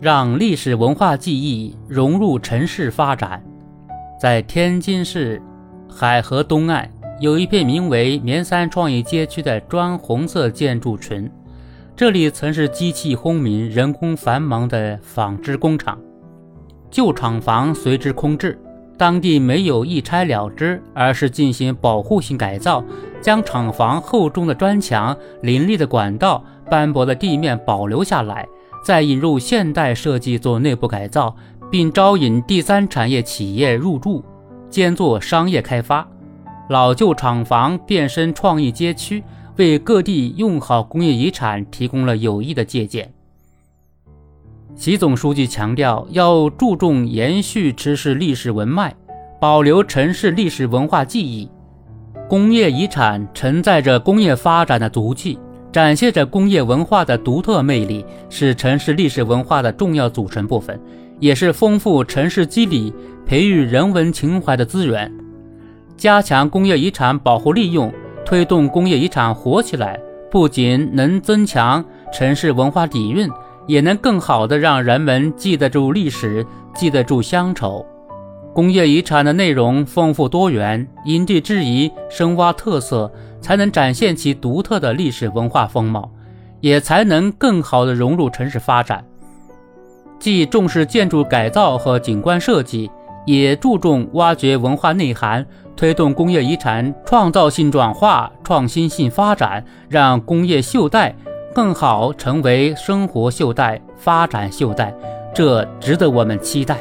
让历史文化记忆融入城市发展。在天津市海河东岸，有一片名为“棉三创意街区”的砖红色建筑群，这里曾是机器轰鸣、人工繁忙的纺织工厂，旧厂房随之空置。当地没有一拆了之，而是进行保护性改造，将厂房厚重的砖墙、林立的管道、斑驳的地面保留下来。再引入现代设计做内部改造，并招引第三产业企业入驻，兼做商业开发。老旧厂房变身创意街区，为各地用好工业遗产提供了有益的借鉴。习总书记强调，要注重延续城市历史文脉，保留城市历史文化记忆。工业遗产承载着工业发展的足迹。展现着工业文化的独特魅力，是城市历史文化的重要组成部分，也是丰富城市肌理、培育人文情怀的资源。加强工业遗产保护利用，推动工业遗产活起来，不仅能增强城市文化底蕴，也能更好地让人们记得住历史，记得住乡愁。工业遗产的内容丰富多元，因地制宜，深挖特色。才能展现其独特的历史文化风貌，也才能更好地融入城市发展。既重视建筑改造和景观设计，也注重挖掘文化内涵，推动工业遗产创造性转化、创新性发展，让工业袖带更好成为生活袖带、发展袖带，这值得我们期待。